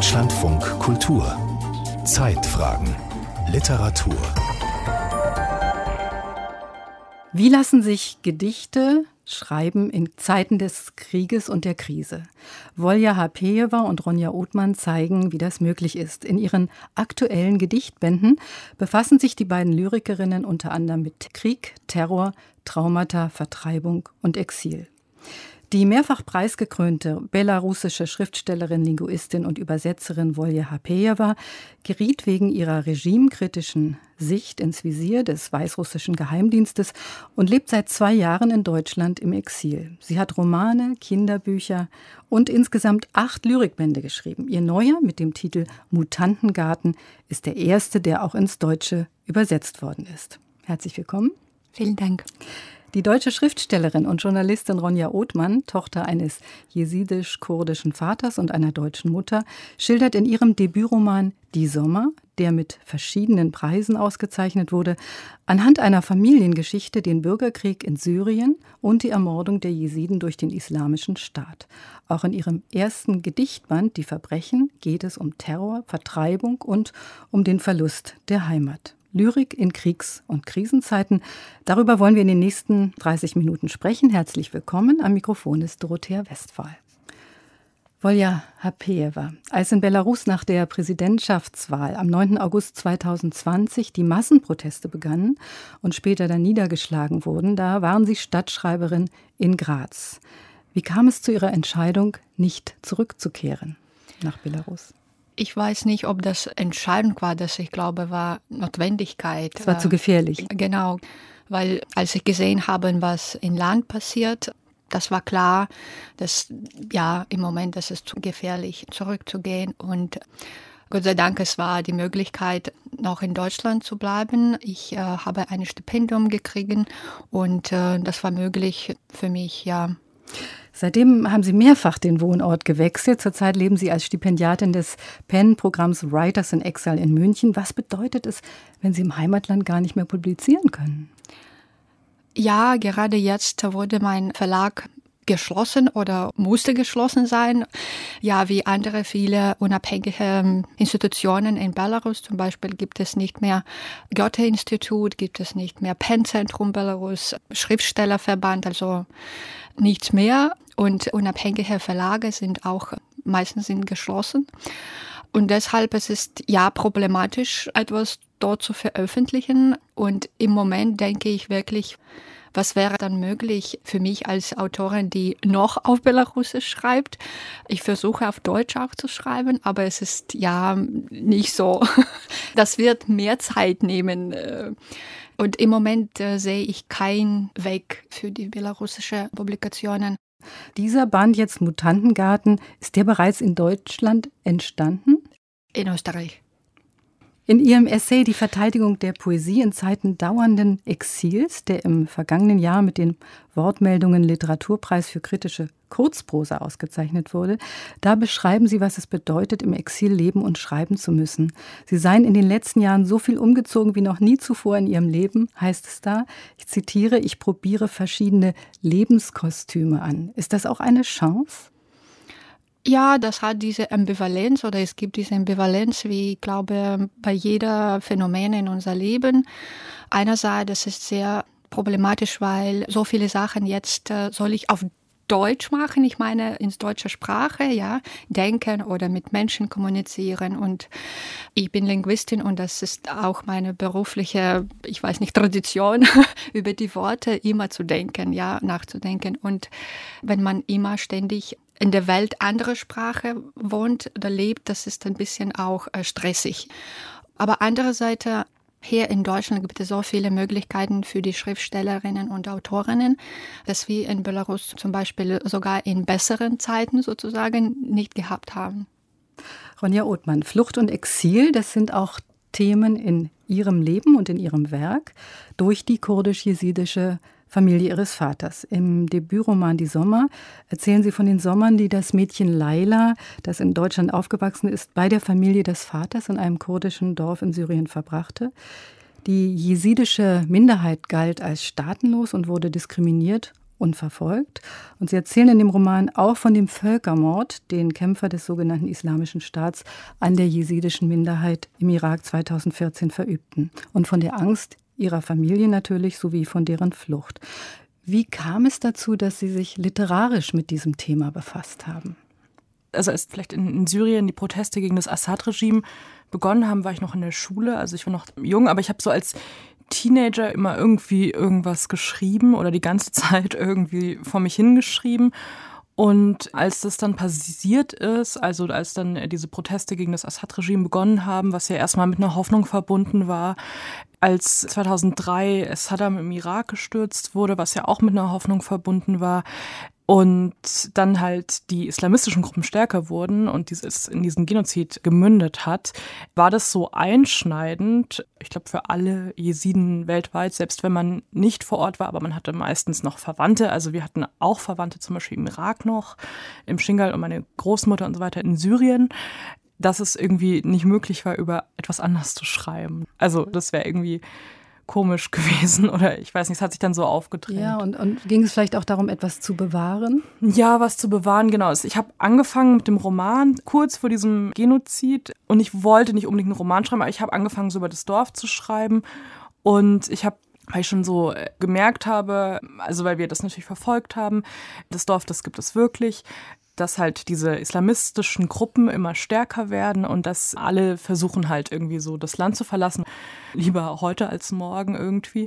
Deutschlandfunk Kultur Zeitfragen Literatur Wie lassen sich Gedichte schreiben in Zeiten des Krieges und der Krise? Volja Hapejewa und Ronja Othmann zeigen, wie das möglich ist. In ihren aktuellen Gedichtbänden befassen sich die beiden Lyrikerinnen unter anderem mit Krieg, Terror, Traumata, Vertreibung und Exil. Die mehrfach preisgekrönte belarussische Schriftstellerin, Linguistin und Übersetzerin Volja Hapejewa geriet wegen ihrer regimekritischen Sicht ins Visier des weißrussischen Geheimdienstes und lebt seit zwei Jahren in Deutschland im Exil. Sie hat Romane, Kinderbücher und insgesamt acht Lyrikbände geschrieben. Ihr neuer mit dem Titel Mutantengarten ist der erste, der auch ins Deutsche übersetzt worden ist. Herzlich willkommen. Vielen Dank. Die deutsche Schriftstellerin und Journalistin Ronja Othmann, Tochter eines jesidisch-kurdischen Vaters und einer deutschen Mutter, schildert in ihrem Debütroman Die Sommer, der mit verschiedenen Preisen ausgezeichnet wurde, anhand einer Familiengeschichte den Bürgerkrieg in Syrien und die Ermordung der Jesiden durch den Islamischen Staat. Auch in ihrem ersten Gedichtband Die Verbrechen geht es um Terror, Vertreibung und um den Verlust der Heimat. Lyrik in Kriegs- und Krisenzeiten. Darüber wollen wir in den nächsten 30 Minuten sprechen. Herzlich willkommen. Am Mikrofon ist Dorothea Westphal. Volja Hapejewa, als in Belarus nach der Präsidentschaftswahl am 9. August 2020 die Massenproteste begannen und später dann niedergeschlagen wurden, da waren Sie Stadtschreiberin in Graz. Wie kam es zu Ihrer Entscheidung, nicht zurückzukehren nach Belarus? Ich weiß nicht, ob das entscheidend war, dass ich glaube, war Notwendigkeit. Es war zu gefährlich. Genau, weil als ich gesehen habe, was im Land passiert, das war klar, dass ja im Moment, das ist zu gefährlich, zurückzugehen und Gott sei Dank, es war die Möglichkeit, noch in Deutschland zu bleiben. Ich äh, habe ein Stipendium gekriegt und äh, das war möglich für mich, ja. Seitdem haben Sie mehrfach den Wohnort gewechselt. Zurzeit leben Sie als Stipendiatin des PEN-Programms Writers in Exile in München. Was bedeutet es, wenn Sie im Heimatland gar nicht mehr publizieren können? Ja, gerade jetzt wurde mein Verlag geschlossen oder musste geschlossen sein. Ja, wie andere viele unabhängige Institutionen in Belarus, zum Beispiel gibt es nicht mehr Goethe-Institut, gibt es nicht mehr PEN-Zentrum Belarus, Schriftstellerverband, also nichts mehr. Und unabhängige Verlage sind auch meistens sind geschlossen. Und deshalb es ist ja problematisch, etwas dort zu veröffentlichen. Und im Moment denke ich wirklich, was wäre dann möglich für mich als Autorin, die noch auf Belarusisch schreibt? Ich versuche auf Deutsch auch zu schreiben, aber es ist ja nicht so. Das wird mehr Zeit nehmen. Und im Moment äh, sehe ich keinen Weg für die belarussische Publikationen. Dieser Band jetzt Mutantengarten, ist der bereits in Deutschland entstanden? In Österreich. In Ihrem Essay Die Verteidigung der Poesie in Zeiten dauernden Exils, der im vergangenen Jahr mit den Wortmeldungen Literaturpreis für kritische Kurzprosa ausgezeichnet wurde, da beschreiben Sie, was es bedeutet, im Exil leben und schreiben zu müssen. Sie seien in den letzten Jahren so viel umgezogen wie noch nie zuvor in Ihrem Leben, heißt es da. Ich zitiere, ich probiere verschiedene Lebenskostüme an. Ist das auch eine Chance? Ja, das hat diese Ambivalenz oder es gibt diese Ambivalenz, wie ich glaube, bei jeder Phänomen in unser Leben. Einerseits, das ist sehr problematisch, weil so viele Sachen jetzt äh, soll ich auf Deutsch machen, ich meine ins deutsche Sprache, ja, denken oder mit Menschen kommunizieren. Und ich bin Linguistin und das ist auch meine berufliche, ich weiß nicht, Tradition, über die Worte immer zu denken, ja, nachzudenken. Und wenn man immer ständig in der Welt andere Sprache wohnt oder lebt, das ist ein bisschen auch äh, stressig. Aber andererseits hier in Deutschland gibt es so viele Möglichkeiten für die Schriftstellerinnen und Autorinnen, dass wir in Belarus zum Beispiel sogar in besseren Zeiten sozusagen nicht gehabt haben. Ronja Othmann, Flucht und Exil, das sind auch Themen in Ihrem Leben und in Ihrem Werk durch die kurdisch-jesidische Familie ihres Vaters. Im Debütroman Die Sommer erzählen sie von den Sommern, die das Mädchen Laila, das in Deutschland aufgewachsen ist, bei der Familie des Vaters in einem kurdischen Dorf in Syrien verbrachte. Die jesidische Minderheit galt als staatenlos und wurde diskriminiert unverfolgt. Und Sie erzählen in dem Roman auch von dem Völkermord, den Kämpfer des sogenannten Islamischen Staats an der jesidischen Minderheit im Irak 2014 verübten. Und von der Angst ihrer Familie natürlich sowie von deren Flucht. Wie kam es dazu, dass Sie sich literarisch mit diesem Thema befasst haben? Also als vielleicht in, in Syrien die Proteste gegen das Assad-Regime begonnen haben, war ich noch in der Schule. Also ich war noch jung, aber ich habe so als Teenager immer irgendwie irgendwas geschrieben oder die ganze Zeit irgendwie vor mich hingeschrieben. Und als das dann passiert ist, also als dann diese Proteste gegen das Assad-Regime begonnen haben, was ja erstmal mit einer Hoffnung verbunden war, als 2003 Saddam im Irak gestürzt wurde, was ja auch mit einer Hoffnung verbunden war, und dann halt die islamistischen Gruppen stärker wurden und dieses in diesen Genozid gemündet hat, war das so einschneidend, ich glaube für alle Jesiden weltweit, selbst wenn man nicht vor Ort war, aber man hatte meistens noch Verwandte, also wir hatten auch Verwandte zum Beispiel im Irak noch, im Shingal und meine Großmutter und so weiter in Syrien, dass es irgendwie nicht möglich war, über etwas anderes zu schreiben. Also das wäre irgendwie komisch gewesen oder ich weiß nicht, es hat sich dann so aufgedrängt. Ja, und, und ging es vielleicht auch darum, etwas zu bewahren? Ja, was zu bewahren, genau. Ich habe angefangen mit dem Roman kurz vor diesem Genozid und ich wollte nicht unbedingt einen Roman schreiben, aber ich habe angefangen, so über das Dorf zu schreiben und ich habe weil ich schon so äh, gemerkt habe, also weil wir das natürlich verfolgt haben, das Dorf, das gibt es wirklich, dass halt diese islamistischen Gruppen immer stärker werden und dass alle versuchen halt irgendwie so das Land zu verlassen, lieber heute als morgen irgendwie.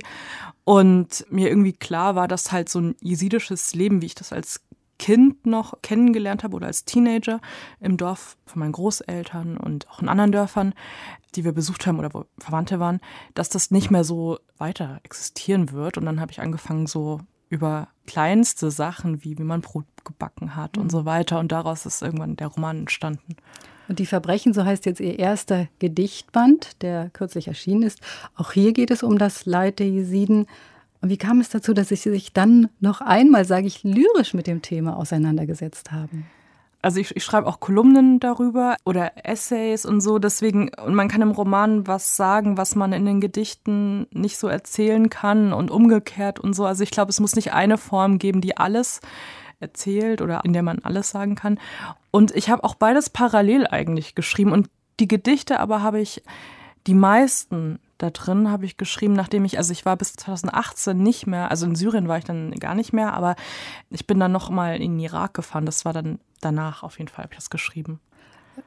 Und mir irgendwie klar war, dass halt so ein jesidisches Leben, wie ich das als Kind noch kennengelernt habe oder als Teenager im Dorf von meinen Großeltern und auch in anderen Dörfern, die wir besucht haben oder wo Verwandte waren, dass das nicht mehr so weiter existieren wird. Und dann habe ich angefangen, so über kleinste Sachen, wie wie man Brot gebacken hat und so mhm. weiter. Und daraus ist irgendwann der Roman entstanden. Und die Verbrechen, so heißt jetzt Ihr erster Gedichtband, der kürzlich erschienen ist. Auch hier geht es um das Leid der Jesiden. Und wie kam es dazu, dass Sie sich dann noch einmal, sage ich, lyrisch mit dem Thema auseinandergesetzt haben? also ich, ich schreibe auch Kolumnen darüber oder Essays und so, deswegen, und man kann im Roman was sagen, was man in den Gedichten nicht so erzählen kann und umgekehrt und so. Also ich glaube, es muss nicht eine Form geben, die alles erzählt oder in der man alles sagen kann. Und ich habe auch beides parallel eigentlich geschrieben und die Gedichte aber habe ich die meisten da drin habe ich geschrieben, nachdem ich, also ich war bis 2018 nicht mehr, also in Syrien war ich dann gar nicht mehr, aber ich bin dann noch mal in den Irak gefahren. Das war dann danach auf jeden Fall, habe ich das geschrieben.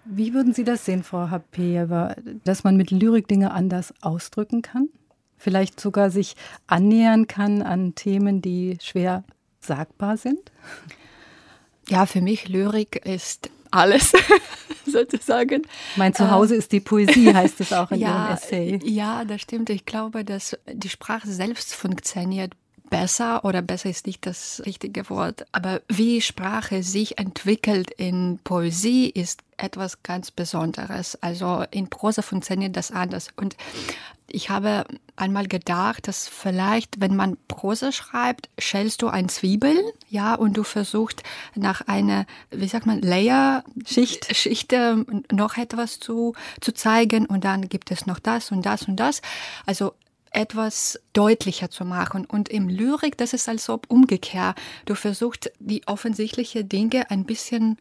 Wie würden Sie das sehen, Frau Hapejewa, dass man mit Lyrik Dinge anders ausdrücken kann? Vielleicht sogar sich annähern kann an Themen, die schwer sagbar sind? Ja, für mich Lyrik ist alles sozusagen. Mein Zuhause äh, ist die Poesie, heißt es auch in ja, Ihrem Essay. Ja, das stimmt. Ich glaube, dass die Sprache selbst funktioniert besser oder besser ist nicht das richtige Wort, aber wie Sprache sich entwickelt in Poesie ist etwas ganz Besonderes. Also in Prosa funktioniert das anders. Und ich habe einmal gedacht, dass vielleicht, wenn man Prosa schreibt, schälst du ein Zwiebeln, ja, und du versuchst nach einer, wie sagt man, Layer, Schicht, Schicht äh, noch etwas zu, zu zeigen und dann gibt es noch das und das und das. Also etwas deutlicher zu machen. Und im Lyrik, das ist als ob umgekehrt. Du versuchst, die offensichtlichen Dinge ein bisschen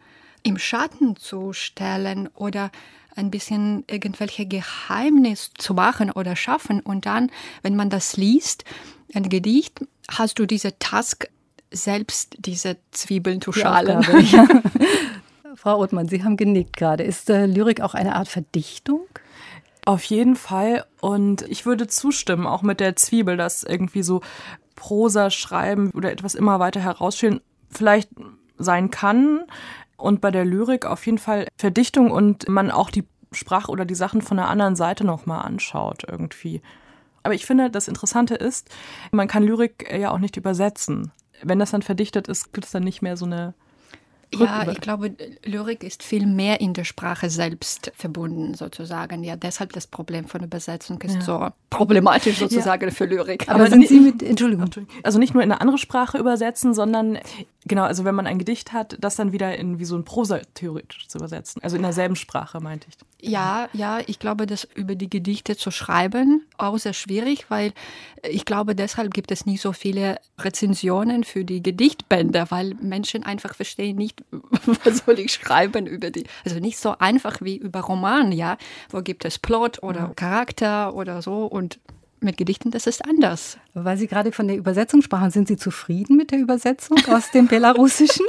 im Schatten zu stellen oder ein bisschen irgendwelche Geheimnis zu machen oder schaffen. Und dann, wenn man das liest, ein Gedicht, hast du diese Task, selbst diese Zwiebeln zu schalen. Aufgabe, ja. Frau Othmann, Sie haben genickt gerade. Ist äh, Lyrik auch eine Art Verdichtung? Auf jeden Fall. Und ich würde zustimmen, auch mit der Zwiebel, dass irgendwie so Prosa schreiben oder etwas immer weiter herausstellen vielleicht sein kann und bei der Lyrik auf jeden Fall Verdichtung und man auch die Sprache oder die Sachen von der anderen Seite nochmal anschaut irgendwie. Aber ich finde, das Interessante ist, man kann Lyrik ja auch nicht übersetzen. Wenn das dann verdichtet ist, gibt es dann nicht mehr so eine Ja, ich glaube, Lyrik ist viel mehr in der Sprache selbst verbunden, sozusagen. Ja, deshalb das Problem von Übersetzung ist ja. so problematisch sozusagen ja. für Lyrik. Aber, Aber sind Sie mit, Entschuldigung. Also nicht nur in eine andere Sprache übersetzen, sondern genau, also wenn man ein Gedicht hat, das dann wieder in wie so ein Prosa theoretisch zu übersetzen. Also in derselben Sprache, meinte ich. Ja, ja, ich glaube, das über die Gedichte zu schreiben auch sehr schwierig, weil ich glaube, deshalb gibt es nicht so viele Rezensionen für die Gedichtbände, weil Menschen einfach verstehen nicht, was soll ich schreiben über die. Also nicht so einfach wie über Roman, ja, wo gibt es Plot oder Charakter oder so und mit Gedichten, das ist anders. Weil Sie gerade von der Übersetzung sprachen, sind Sie zufrieden mit der Übersetzung aus dem Belarussischen?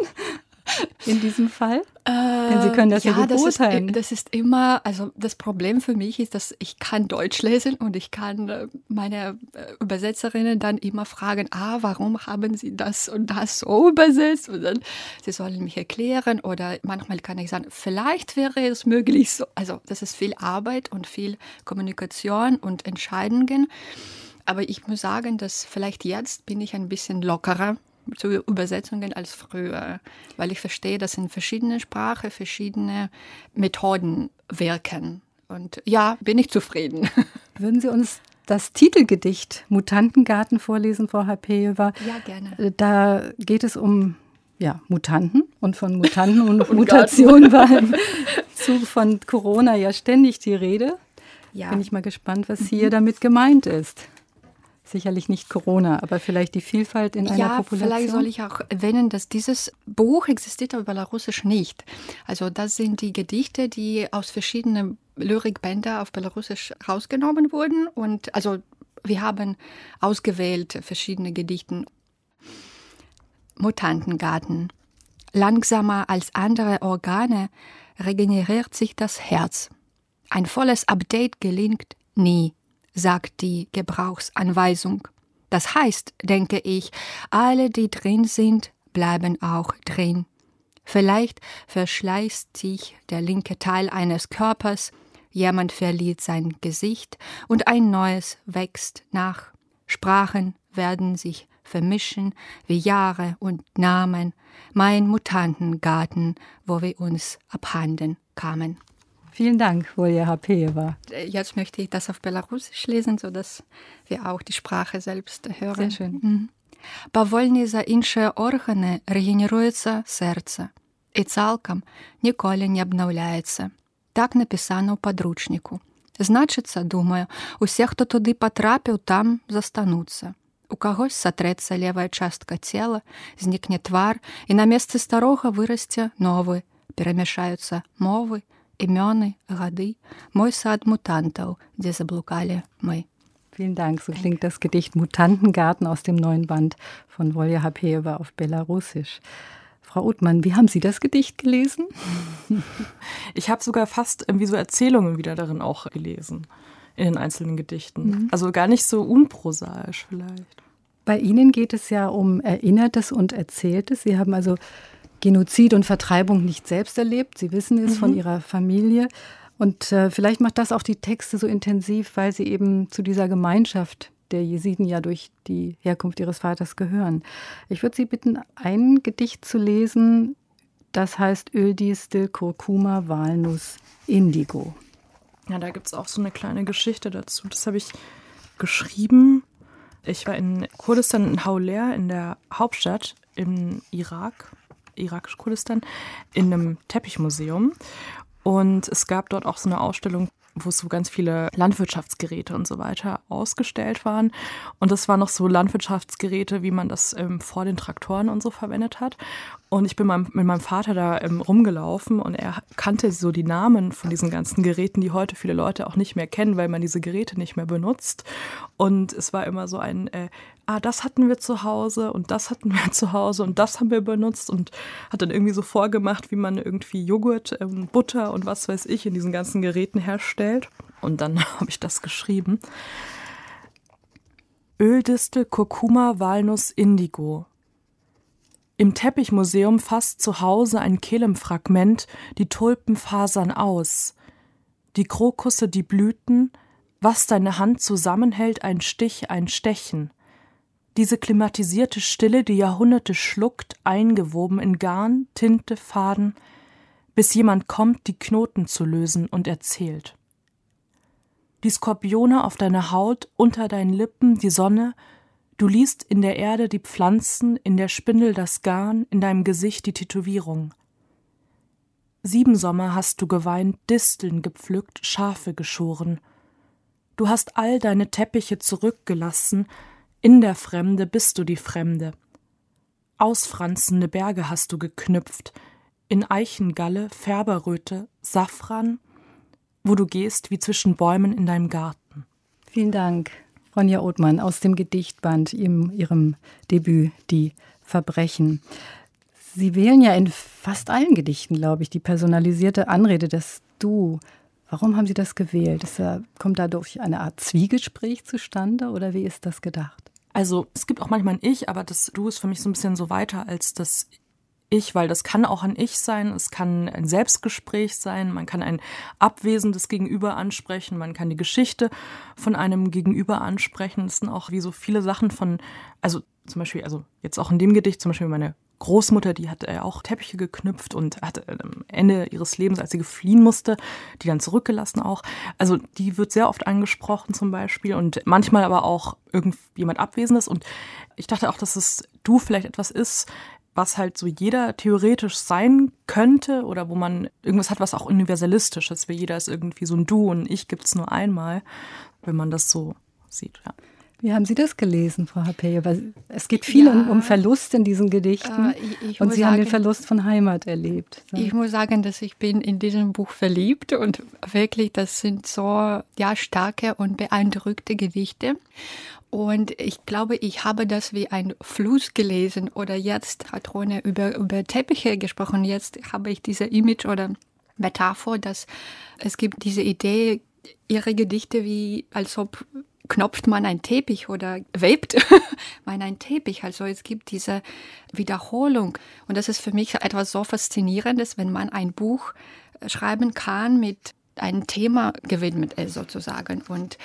In diesem Fall? Denn Sie können das ja, ja gut das beurteilen. Ist, das ist immer, also das Problem für mich ist, dass ich kann Deutsch lesen und ich kann äh, meine äh, Übersetzerinnen dann immer fragen, ah, warum haben Sie das und das so übersetzt? Und dann, sie sollen mich erklären oder manchmal kann ich sagen, vielleicht wäre es möglich so. Also das ist viel Arbeit und viel Kommunikation und Entscheidungen. Aber ich muss sagen, dass vielleicht jetzt bin ich ein bisschen lockerer zu Übersetzungen als früher, weil ich verstehe, dass in verschiedenen Sprachen verschiedene Methoden wirken. Und ja, bin ich zufrieden. Würden Sie uns das Titelgedicht Mutantengarten vorlesen, Frau Hapejewa? Ja, gerne. Da geht es um ja, Mutanten und von Mutanten und, und Mutationen war im Zuge von Corona ja ständig die Rede. Ja. Bin ich mal gespannt, was hier damit gemeint ist sicherlich nicht Corona, aber vielleicht die Vielfalt in einer ja, Population. Vielleicht soll ich auch erwähnen, dass dieses Buch existiert auf Belarusisch nicht. Also das sind die Gedichte, die aus verschiedenen Lyrikbändern auf Belarusisch rausgenommen wurden. Und also wir haben ausgewählt verschiedene Gedichte. Mutantengarten. Langsamer als andere Organe regeneriert sich das Herz. Ein volles Update gelingt nie sagt die Gebrauchsanweisung. Das heißt, denke ich, alle, die drin sind, bleiben auch drin. Vielleicht verschleißt sich der linke Teil eines Körpers, jemand verliert sein Gesicht und ein neues wächst nach. Sprachen werden sich vermischen wie Jahre und Namen, mein Mutantengarten, wo wir uns abhanden kamen. Vielen Dank, Volja Hapeeva. Jetzt möchte ich das auf Belarusisch lesen, sodass wir auch die Sprache selbst hören. Sehr schön. Повольні за інші органи регенерується серце і цілком ніколи не обновляється. Так написано у подручнику. Значиться, думаю, усе, хто туди потрапив, там застануться. У когось сатреться левая частка цела, знікне твар, і на месцы старога вырасце новы, перамяшаюцца мовы, імёны, гады, мой сад мутантаў, дзе заблукалі мы. Vielen Dank. So klingt das Gedicht Mutantengarten aus dem neuen Band von Volja Hapeeva auf Belarusisch. Frau Uthmann, wie haben Sie das Gedicht gelesen? Ich habe sogar fast wie so Erzählungen wieder darin auch gelesen, in den einzelnen Gedichten. Mhm. Also gar nicht so unprosaisch vielleicht. Bei Ihnen geht es ja um Erinnertes und Erzähltes. Sie haben also Genozid und Vertreibung nicht selbst erlebt. Sie wissen es mhm. von ihrer Familie. Und äh, vielleicht macht das auch die Texte so intensiv, weil sie eben zu dieser Gemeinschaft der Jesiden ja durch die Herkunft ihres Vaters gehören. Ich würde Sie bitten, ein Gedicht zu lesen, das heißt Öldistel, Kurkuma, Walnuss, Indigo. Ja, da gibt es auch so eine kleine Geschichte dazu. Das habe ich geschrieben. Ich war in Kurdistan in Hauler, in der Hauptstadt im Irak irakisch-Kurdistan, in einem Teppichmuseum. Und es gab dort auch so eine Ausstellung wo so ganz viele Landwirtschaftsgeräte und so weiter ausgestellt waren. Und das waren noch so Landwirtschaftsgeräte, wie man das ähm, vor den Traktoren und so verwendet hat. Und ich bin mit meinem Vater da ähm, rumgelaufen und er kannte so die Namen von diesen ganzen Geräten, die heute viele Leute auch nicht mehr kennen, weil man diese Geräte nicht mehr benutzt. Und es war immer so ein, äh, ah, das hatten wir zu Hause und das hatten wir zu Hause und das haben wir benutzt und hat dann irgendwie so vorgemacht, wie man irgendwie Joghurt, ähm, Butter und was weiß ich in diesen ganzen Geräten herstellt. Und dann habe ich das geschrieben. Öldistel, Kurkuma, Walnuss, Indigo. Im Teppichmuseum fasst zu Hause ein Kehlemfragment die Tulpenfasern aus. Die Krokusse, die Blüten, was deine Hand zusammenhält, ein Stich, ein Stechen. Diese klimatisierte Stille, die Jahrhunderte schluckt, eingewoben in Garn, Tinte, Faden, bis jemand kommt, die Knoten zu lösen und erzählt. Die Skorpione auf deiner Haut, unter deinen Lippen, die Sonne, du liest in der Erde die Pflanzen, in der Spindel das Garn, in deinem Gesicht die Tätowierung. Sieben Sommer hast du geweint, Disteln gepflückt, Schafe geschoren. Du hast all deine Teppiche zurückgelassen, in der Fremde bist du die Fremde. Ausfranzende Berge hast du geknüpft, in Eichengalle, Färberröte, Safran, wo du gehst wie zwischen Bäumen in deinem Garten. Vielen Dank, Ronja Othmann aus dem Gedichtband, ihrem, ihrem Debüt Die Verbrechen. Sie wählen ja in fast allen Gedichten, glaube ich, die personalisierte Anrede, das Du. Warum haben Sie das gewählt? Ist, kommt dadurch eine Art Zwiegespräch zustande oder wie ist das gedacht? Also es gibt auch manchmal ein Ich, aber das Du ist für mich so ein bisschen so weiter als das Ich, weil das kann auch ein Ich sein, es kann ein Selbstgespräch sein, man kann ein abwesendes Gegenüber ansprechen, man kann die Geschichte von einem Gegenüber ansprechen. Es sind auch wie so viele Sachen von, also zum Beispiel, also jetzt auch in dem Gedicht, zum Beispiel meine Großmutter, die hat äh, auch Teppiche geknüpft und hat äh, am Ende ihres Lebens, als sie fliehen musste, die dann zurückgelassen auch. Also die wird sehr oft angesprochen zum Beispiel und manchmal aber auch irgendjemand Abwesendes. Und ich dachte auch, dass es du vielleicht etwas ist, was halt so jeder theoretisch sein könnte oder wo man irgendwas hat, was auch universalistisch ist, weil jeder ist irgendwie so ein Du und ich gibt es nur einmal, wenn man das so sieht. Ja. Wie haben Sie das gelesen, Frau Hapeje? Weil es geht viel ja, um, um, Verlust in diesen Gedichten. Äh, ich, ich und Sie sagen, haben den Verlust von Heimat erlebt. So. Ich muss sagen, dass ich bin in diesem Buch verliebt und wirklich, das sind so ja, starke und beeindruckte Gedichte. Und ich glaube, ich habe das wie ein Fluss gelesen. Oder jetzt hat Rone über, über Teppiche gesprochen. Jetzt habe ich diese Image oder Metapher, dass es gibt diese Idee, ihre Gedichte wie, als ob knopft man einen Teppich oder webt man einen Teppich. Also es gibt diese Wiederholung. Und das ist für mich etwas so Faszinierendes, wenn man ein Buch schreiben kann mit einem Thema gewidmet ist sozusagen. Und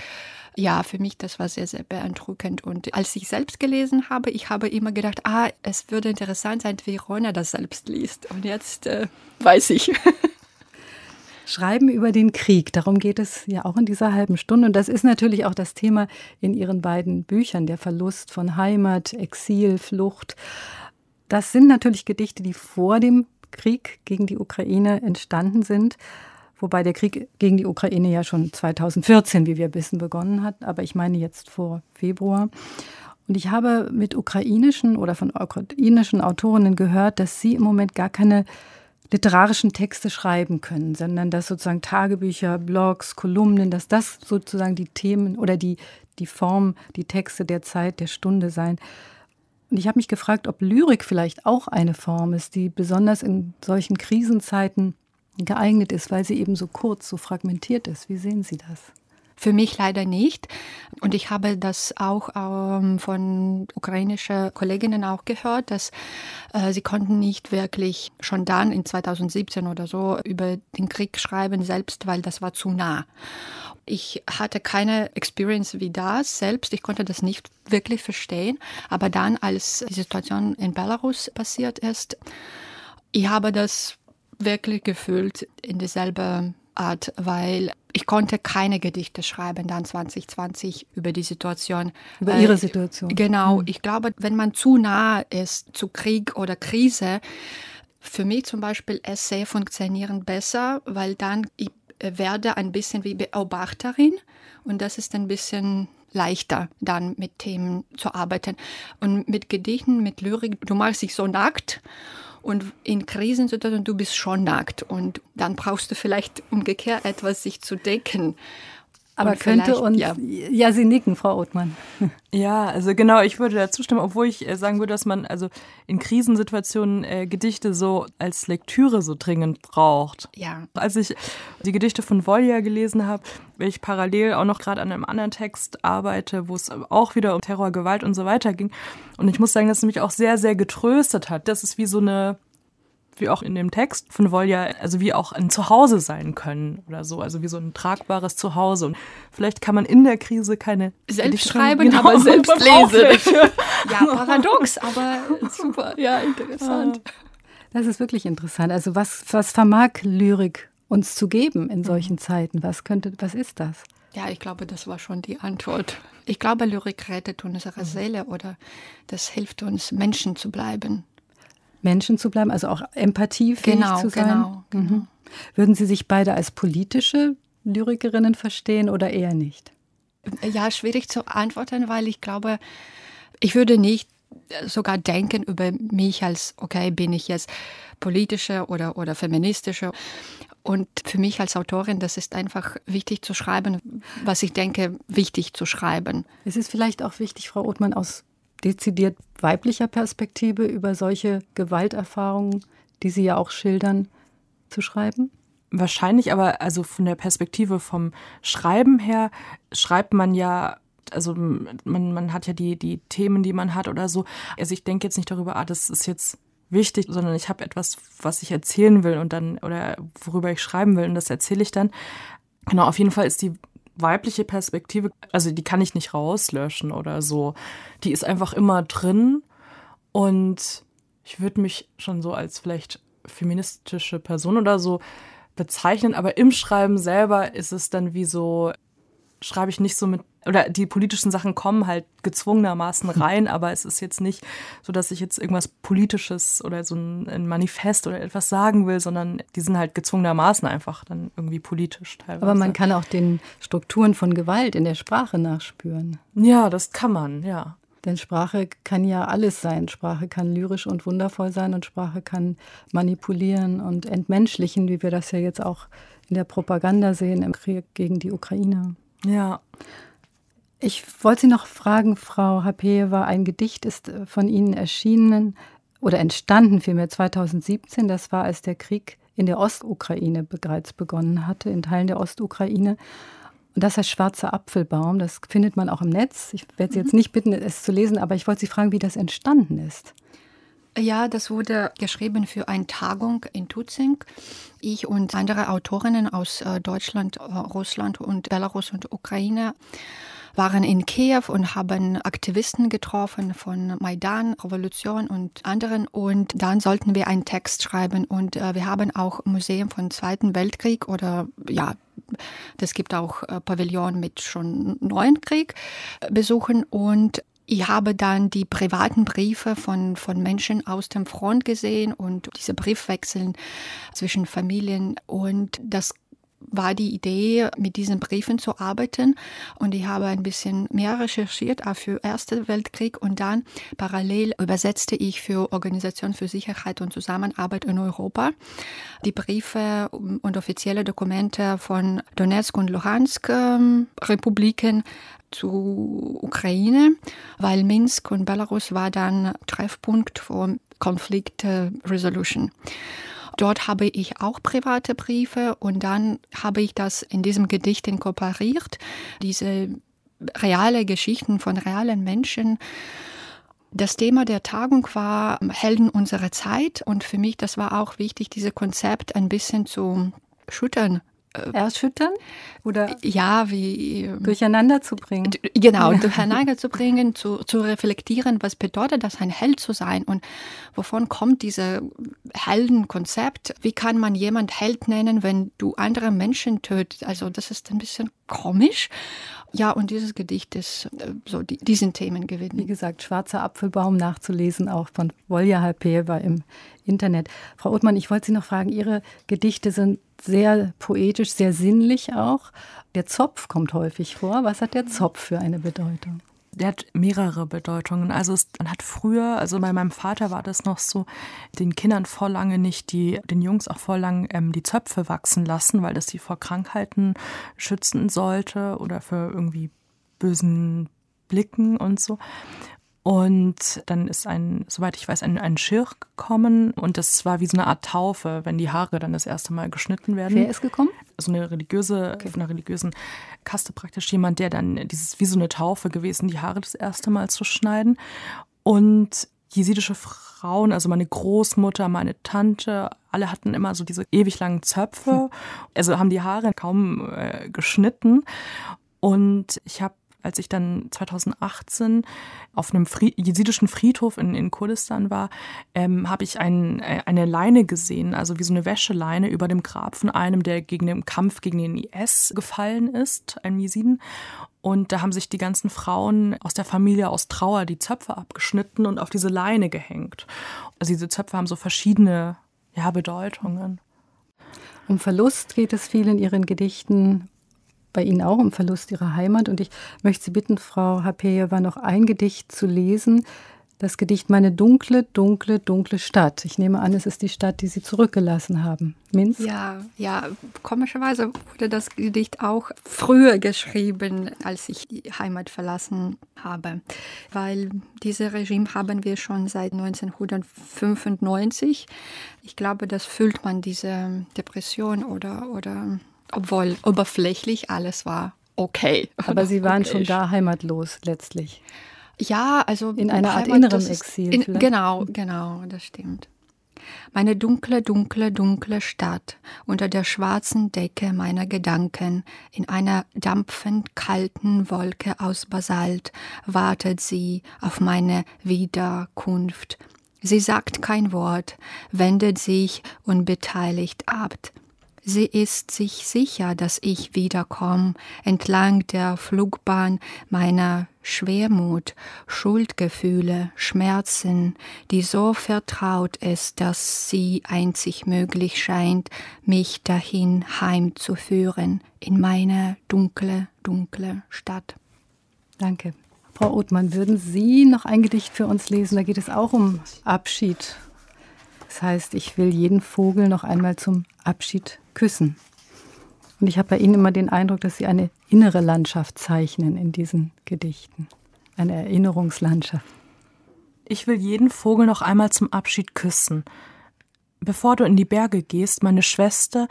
ja, für mich das war sehr, sehr beeindruckend. Und als ich selbst gelesen habe, ich habe immer gedacht, ah, es würde interessant sein, wie Rona das selbst liest. Und jetzt äh, weiß ich. Schreiben über den Krieg. Darum geht es ja auch in dieser halben Stunde. Und das ist natürlich auch das Thema in Ihren beiden Büchern, der Verlust von Heimat, Exil, Flucht. Das sind natürlich Gedichte, die vor dem Krieg gegen die Ukraine entstanden sind. Wobei der Krieg gegen die Ukraine ja schon 2014, wie wir wissen, begonnen hat. Aber ich meine jetzt vor Februar. Und ich habe mit ukrainischen oder von ukrainischen Autorinnen gehört, dass sie im Moment gar keine literarischen Texte schreiben können, sondern dass sozusagen Tagebücher, Blogs, Kolumnen, dass das sozusagen die Themen oder die, die Form, die Texte der Zeit, der Stunde sein. Und ich habe mich gefragt, ob Lyrik vielleicht auch eine Form ist, die besonders in solchen Krisenzeiten geeignet ist, weil sie eben so kurz, so fragmentiert ist. Wie sehen Sie das? Für mich leider nicht. Und ich habe das auch ähm, von ukrainischen Kolleginnen auch gehört, dass äh, sie konnten nicht wirklich schon dann in 2017 oder so über den Krieg schreiben selbst, weil das war zu nah. Ich hatte keine Experience wie das selbst. Ich konnte das nicht wirklich verstehen. Aber dann, als die Situation in Belarus passiert ist, ich habe das wirklich gefühlt in dieselbe Art, weil ich konnte keine Gedichte schreiben dann 2020 über die Situation. Über Ihre Situation. Genau. Mhm. Ich glaube, wenn man zu nah ist zu Krieg oder Krise, für mich zum Beispiel Essay funktionieren besser, weil dann ich werde ein bisschen wie Beobachterin und das ist ein bisschen leichter dann mit Themen zu arbeiten. Und mit Gedichten, mit Lyrik, du machst dich so nackt und in Krisensituationen, du bist schon nackt und dann brauchst du vielleicht umgekehrt etwas, sich zu decken. Aber könnte uns, ja. ja, Sie nicken, Frau Othmann. Ja, also genau, ich würde da zustimmen, obwohl ich äh, sagen würde, dass man also in Krisensituationen äh, Gedichte so als Lektüre so dringend braucht. Ja. Als ich die Gedichte von Volja gelesen habe, weil ich parallel auch noch gerade an einem anderen Text arbeite, wo es auch wieder um Terror, Gewalt und so weiter ging. Und ich muss sagen, dass es mich auch sehr, sehr getröstet hat. Das ist wie so eine wie auch in dem Text von Volja, also wie auch ein Zuhause sein können oder so, also wie so ein tragbares Zuhause. Und vielleicht kann man in der Krise keine selbst schreiben, genau, aber selbst lesen. ja, paradox, aber super, ja, interessant. Das ist wirklich interessant. Also was, was vermag Lyrik uns zu geben in solchen Zeiten? Was könnte, was ist das? Ja, ich glaube, das war schon die Antwort. Ich glaube, Lyrik rettet unsere mhm. Seele oder das hilft uns, Menschen zu bleiben. Menschen zu bleiben, also auch empathiefähig genau, zu sein. Genau, genau. Mhm. Würden Sie sich beide als politische Lyrikerinnen verstehen oder eher nicht? Ja, schwierig zu antworten, weil ich glaube, ich würde nicht sogar denken über mich als, okay, bin ich jetzt politische oder, oder feministische. Und für mich als Autorin, das ist einfach wichtig zu schreiben, was ich denke, wichtig zu schreiben. Es ist vielleicht auch wichtig, Frau Othmann, aus dezidiert weiblicher Perspektive über solche Gewalterfahrungen, die Sie ja auch schildern, zu schreiben? Wahrscheinlich, aber also von der Perspektive vom Schreiben her schreibt man ja also man, man hat ja die, die Themen, die man hat oder so. Also ich denke jetzt nicht darüber, ah, das ist jetzt wichtig, sondern ich habe etwas, was ich erzählen will und dann, oder worüber ich schreiben will und das erzähle ich dann. Genau, auf jeden Fall ist die weibliche Perspektive, also die kann ich nicht rauslöschen oder so. Die ist einfach immer drin und ich würde mich schon so als vielleicht feministische Person oder so bezeichnen, aber im Schreiben selber ist es dann wie so, schreibe ich nicht so mit oder die politischen Sachen kommen halt gezwungenermaßen rein, aber es ist jetzt nicht so, dass ich jetzt irgendwas Politisches oder so ein, Manifest oder etwas sagen will, sondern die sind halt gezwungenermaßen einfach dann irgendwie politisch teilweise. Aber man kann auch den Strukturen von Gewalt in der Sprache nachspüren. Ja, das kann man, ja. Denn Sprache kann ja alles sein. Sprache kann lyrisch und wundervoll sein und Sprache kann manipulieren und entmenschlichen, wie wir das ja jetzt auch in der Propaganda sehen im Krieg gegen die Ukraine. Ja. Ich wollte Sie noch fragen, Frau Hapejewa, ein Gedicht ist äh, von Ihnen erschienen oder entstanden vielmehr 2017. Das war, als der Krieg in der Ostukraine bereits begonnen hatte, in Teilen der Ostukraine. Und das heißt Schwarzer Apfelbaum. Das findet man auch im Netz. Ich werde Sie jetzt mhm. nicht bitten, es zu lesen, aber ich wollte Sie fragen, wie das entstanden ist. Ja, das wurde geschrieben für eine Tagung in Tutzing. Ich und andere Autorinnen aus äh, Deutschland, äh, Russland und Belarus und Ukraine waren in Kiew und haben Aktivisten getroffen von Maidan, Revolution und anderen. Und dann sollten wir einen Text schreiben. Und äh, wir haben auch Museum von Zweiten Weltkrieg oder ja, das gibt auch äh, Pavillon mit schon neuen Krieg äh, besuchen. Und ich habe dann die privaten Briefe von, von Menschen aus dem Front gesehen und diese Briefwechseln zwischen Familien. Und das war die Idee, mit diesen Briefen zu arbeiten. Und ich habe ein bisschen mehr recherchiert, auch für Ersten Weltkrieg. Und dann parallel übersetzte ich für Organisation für Sicherheit und Zusammenarbeit in Europa die Briefe und offizielle Dokumente von Donetsk und Luhansk ähm, Republiken zu Ukraine, weil Minsk und Belarus war dann Treffpunkt für Konflikt Resolution. Dort habe ich auch private Briefe und dann habe ich das in diesem Gedicht inkorporiert, diese reale Geschichten von realen Menschen. Das Thema der Tagung war Helden unserer Zeit und für mich, das war auch wichtig, dieses Konzept ein bisschen zu schüttern erschüttern oder ja, wie ähm, durcheinander zu bringen. Genau, durcheinander zu bringen, zu, zu reflektieren, was bedeutet das, ein Held zu sein und wovon kommt dieses Heldenkonzept? Wie kann man jemand Held nennen, wenn du andere Menschen tötest? Also das ist ein bisschen komisch. Ja, und dieses Gedicht ist äh, so die, diesen Themen gewidmet. Wie gesagt, Schwarzer Apfelbaum nachzulesen, auch von Volja Halpeva im Internet. Frau Othmann, ich wollte Sie noch fragen, Ihre Gedichte sind sehr poetisch, sehr sinnlich auch. Der Zopf kommt häufig vor. Was hat der Zopf für eine Bedeutung? Der hat mehrere Bedeutungen. Also es, man hat früher, also bei meinem Vater war das noch so, den Kindern vor lange nicht, die, den Jungs auch vor lang ähm, die Zöpfe wachsen lassen, weil das sie vor Krankheiten schützen sollte oder für irgendwie bösen Blicken und so. Und dann ist ein, soweit ich weiß, ein, ein Schirr gekommen und das war wie so eine Art Taufe, wenn die Haare dann das erste Mal geschnitten werden. Wer ist gekommen? So eine religiöse, okay. von einer religiösen Kaste praktisch jemand, der dann dieses wie so eine Taufe gewesen, die Haare das erste Mal zu schneiden. Und jesidische Frauen, also meine Großmutter, meine Tante, alle hatten immer so diese ewig langen Zöpfe, also haben die Haare kaum äh, geschnitten. Und ich habe als ich dann 2018 auf einem Fried jesidischen Friedhof in, in Kurdistan war, ähm, habe ich ein, äh, eine Leine gesehen, also wie so eine Wäscheleine über dem Grab von einem, der gegen den Kampf gegen den IS gefallen ist, einem Jesiden. Und da haben sich die ganzen Frauen aus der Familie aus Trauer die Zöpfe abgeschnitten und auf diese Leine gehängt. Also diese Zöpfe haben so verschiedene ja, Bedeutungen. Um Verlust geht es viel in Ihren Gedichten bei Ihnen auch um Verlust Ihrer Heimat. Und ich möchte Sie bitten, Frau Hapejewa, noch ein Gedicht zu lesen. Das Gedicht Meine dunkle, dunkle, dunkle Stadt. Ich nehme an, es ist die Stadt, die Sie zurückgelassen haben. Minsk? Ja, ja, komischerweise wurde das Gedicht auch früher geschrieben, als ich die Heimat verlassen habe. Weil dieses Regime haben wir schon seit 1995. Ich glaube, das fühlt man diese Depression oder, oder obwohl oberflächlich alles war okay. Aber Sie waren okay. schon da heimatlos letztlich. Ja, also in einer Art innerem Exil. In, genau, genau, das stimmt. Meine dunkle, dunkle, dunkle Stadt unter der schwarzen Decke meiner Gedanken, in einer dampfend kalten Wolke aus Basalt, wartet sie auf meine Wiederkunft. Sie sagt kein Wort, wendet sich unbeteiligt ab, Sie ist sich sicher, dass ich wiederkomme, entlang der Flugbahn meiner Schwermut, Schuldgefühle, Schmerzen, die so vertraut ist, dass sie einzig möglich scheint, mich dahin heimzuführen, in meine dunkle, dunkle Stadt. Danke. Frau Othmann, würden Sie noch ein Gedicht für uns lesen? Da geht es auch um Abschied. Das heißt, ich will jeden Vogel noch einmal zum Abschied küssen. Und ich habe bei Ihnen immer den Eindruck, dass Sie eine innere Landschaft zeichnen in diesen Gedichten. Eine Erinnerungslandschaft. Ich will jeden Vogel noch einmal zum Abschied küssen. Bevor du in die Berge gehst, meine Schwester,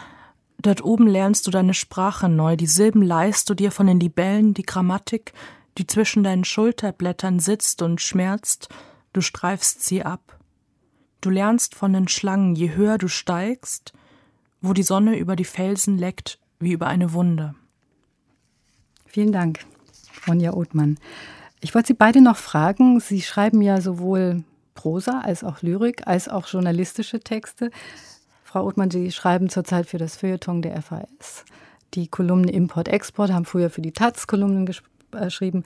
dort oben lernst du deine Sprache neu, die Silben leihst du dir von den Libellen, die Grammatik, die zwischen deinen Schulterblättern sitzt und schmerzt, du streifst sie ab. Du lernst von den Schlangen, je höher du steigst, wo die Sonne über die Felsen leckt wie über eine Wunde. Vielen Dank, Ronja Othmann. Ich wollte Sie beide noch fragen. Sie schreiben ja sowohl Prosa als auch Lyrik, als auch journalistische Texte. Frau Othmann, Sie schreiben zurzeit für das Feuilleton der FAS. Die Kolumne Import-Export haben früher für die Taz Kolumnen äh, geschrieben.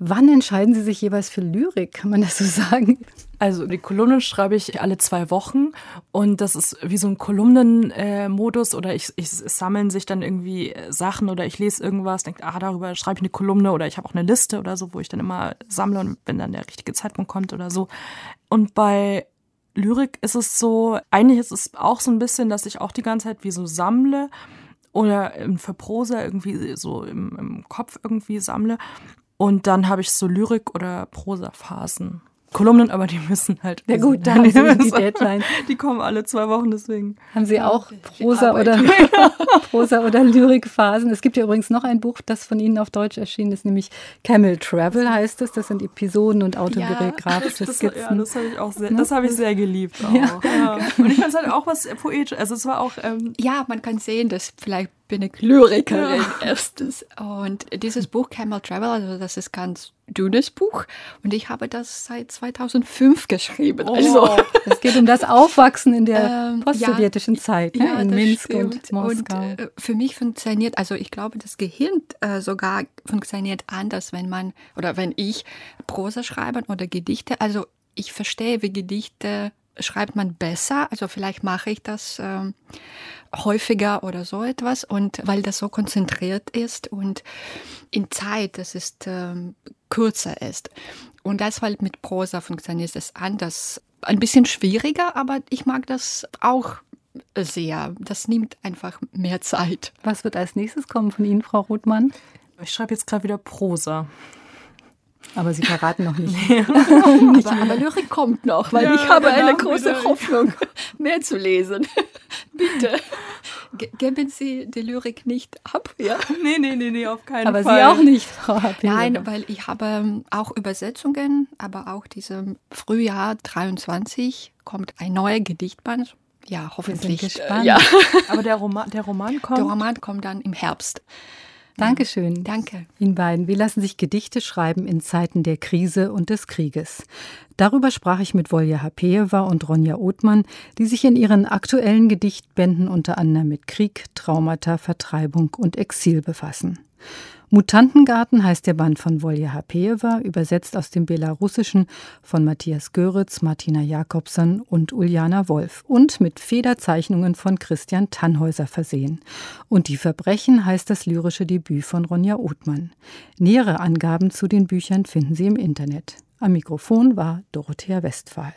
Wann entscheiden Sie sich jeweils für Lyrik? Kann man das so sagen? Also die Kolumne schreibe ich alle zwei Wochen und das ist wie so ein Kolumnenmodus äh, oder ich, ich sammeln sich dann irgendwie Sachen oder ich lese irgendwas, denke, ah, darüber schreibe ich eine Kolumne oder ich habe auch eine Liste oder so, wo ich dann immer sammle und wenn dann der richtige Zeitpunkt kommt oder so. Und bei Lyrik ist es so, eigentlich ist es auch so ein bisschen, dass ich auch die ganze Zeit wie so sammle oder für Prosa irgendwie so im, im Kopf irgendwie sammle. Und dann habe ich so Lyrik- oder Prosa-Phasen. Kolumnen, aber die müssen halt. Ja gut, dann ist die Deadline. Die kommen alle zwei Wochen, deswegen. Haben Sie auch Prosa oder, Prosa oder Lyrikphasen? Es gibt ja übrigens noch ein Buch, das von Ihnen auf Deutsch erschienen ist, nämlich Camel Travel heißt es. Das sind Episoden und autobiografische ja, Skizzen. Ja, das habe ich auch sehr, das habe ich sehr geliebt. Auch. Ja. ja. Und ich fand es halt auch was poetisch. Also es war auch. Ähm ja, man kann sehen, dass vielleicht bin ich Lyrikerin ja. erstes. Und dieses Buch Camel Travel, also das ist ganz dünnes Buch und ich habe das seit 2005 geschrieben. Oh, also es geht um das Aufwachsen in der ähm, postsowjetischen ja, Zeit ne? ja, in Minsk stimmt. und Moskau. Und, äh, für mich funktioniert, also ich glaube, das Gehirn äh, sogar funktioniert anders, wenn man oder wenn ich Prosa schreibe oder Gedichte. Also ich verstehe, wie Gedichte schreibt man besser. Also vielleicht mache ich das ähm, häufiger oder so etwas. Und weil das so konzentriert ist und in Zeit, das ist ähm, kürzer ist. Und deshalb mit Prosa funktioniert es anders. Ein bisschen schwieriger, aber ich mag das auch sehr. Das nimmt einfach mehr Zeit. Was wird als nächstes kommen von Ihnen, Frau Rothmann? Ich schreibe jetzt gerade wieder Prosa. Aber Sie verraten noch nicht. aber, aber Lyrik kommt noch, weil Ja, ich habe eine genau, große wieder. Hoffnung, mehr zu lesen. Bitte. Ge- Geben Sie die Lyrik nicht ab, ja? Nee, nee, nee, nee, auf keinen Aber Fall. Sie auch nicht, Frau Happel. Nein, weil ich habe ähm, auch Übersetzungen, aber auch diesem Frühjahr 23 kommt ein neuer Gedichtband. Ja, hoffentlich. gespannt. Äh, ja. Aber der Roman, der Roman kommt. Der Roman kommt dann im Herbst. Dankeschön. Danke. Ihnen beiden. Wie lassen sich Gedichte schreiben in Zeiten der Krise und des Krieges? Darüber sprach ich mit Volja Hapejewa und Ronja Othmann, die sich in ihren aktuellen Gedichtbänden unter anderem mit Krieg, Traumata, Vertreibung und Exil befassen. Mutantengarten heißt der Band von Volja Hapejewa, übersetzt aus dem Belarussischen von Matthias Göritz, Martina Jakobson und Uljana Wolf und mit Federzeichnungen von Christian Tannhäuser versehen. Und Die Verbrechen heißt das lyrische Debüt von Ronja Othmann. Nähere Angaben zu den Büchern finden Sie im Internet. Am Mikrofon war Dorothea Westphal.